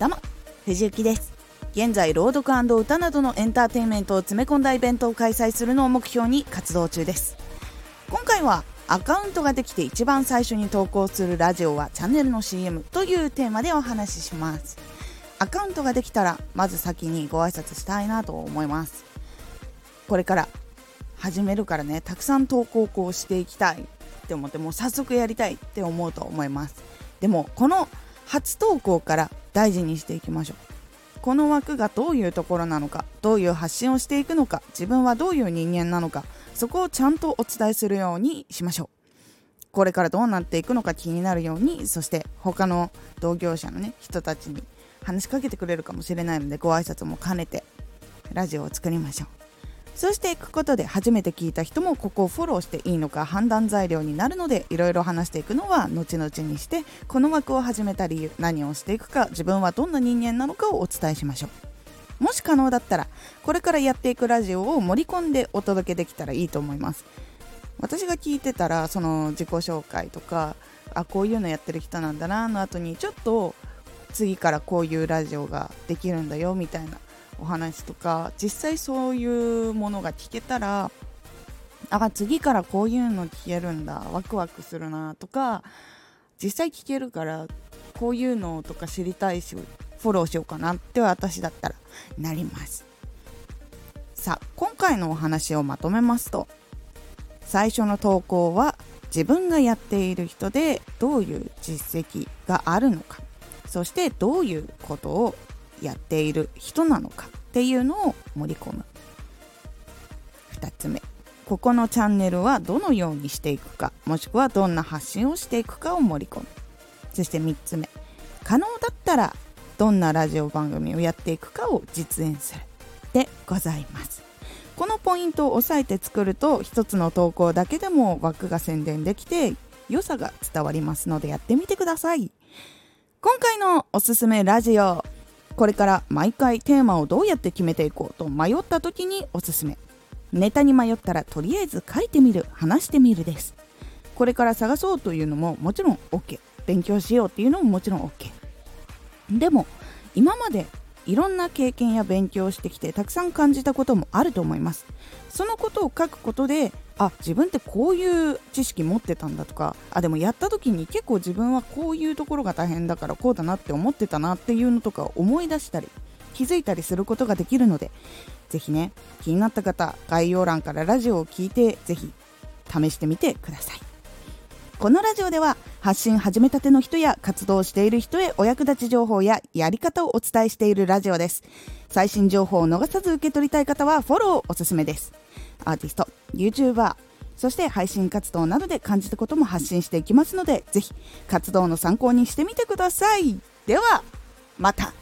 どうも藤幸です。現在朗読歌などのエンターテインメントを詰め込んだイベントを開催するのを目標に活動中です。今回はアカウントができて一番最初に投稿するラジオはチャンネルの CM というテーマでお話しします。アカウントができたらまず先にご挨拶したいなと思います。これから始めるからねたくさん投稿をしていきたいって思ってもう早速やりたいって思うと思います。でもこの初投稿から大事にしていきましょう。この枠がどういうところなのかどういう発信をしていくのか自分はどういう人間なのかそこをちゃんとお伝えするようにしましょう。これからどうなっていくのか気になるようにそして他の同業者のね人たちに話しかけてくれるかもしれないのでご挨拶も兼ねてラジオを作りましょう。そうしていくことで初めて聞いた人もここをフォローしていいのか判断材料になるのでいろいろ話していくのは後々にしてこの枠を始めた理由何をしていくか自分はどんな人間なのかをお伝えしましょう。もし可能だったらこれからやっていくラジオを盛り込んでお届けできたらいいと思います。私が聞いてたらその自己紹介とかあこういうのやってる人なんだなの後にちょっと次からこういうラジオができるんだよみたいなお話とか実際そういうものが聞けたらあ次からこういうの聞けるんだワクワクするなとか実際聞けるからこういうのとか知りたいしフォローしようかなって私だったらなります。さあ今回のお話をまとめますと最初の投稿は自分がやっている人でどういう実績があるのかそしてどういうことをやっている人なのかっていうのを盛り込む。2つ目。ここのチャンネルはどのようにしていくか。もしくはどんな発信をしていくかを盛り込む。そして3つ目。可能だったらどんなラジオ番組をやっていくかを実演する。でございます。このポイントを押さえて作ると1つの投稿だけでも枠が宣伝できて良さが伝わりますのでやってみてください。今回のおすすめラジオ。これから毎回テーマをどうやって決めていこうと迷った時におすすめ。ネタに迷ったらとりあえず書いてみる話してみるです。これから探そうというのももちろん OK 勉強しようっていうのももちろん OK でも今までいろんな経験や勉強をしてきてたくさん感じたこともあると思います。そのことを書くことであ自分ってこういう知識持ってたんだとかあでもやった時に結構自分はこういうところが大変だからこうだなって思ってたなっていうのとか思い出したり気づいたりすることができるのでぜひね気になった方概要欄からラジオを聞いてぜひ試してみてください。このラジオでは発信始めたての人や活動している人へお役立ち情報ややり方をお伝えしているラジオです。最新情報を逃さず受け取りたい方はフォローおすすめです。アーティスト YouTuber そして配信活動などで感じたことも発信していきますのでぜひ活動の参考にしてみてください。ではまた。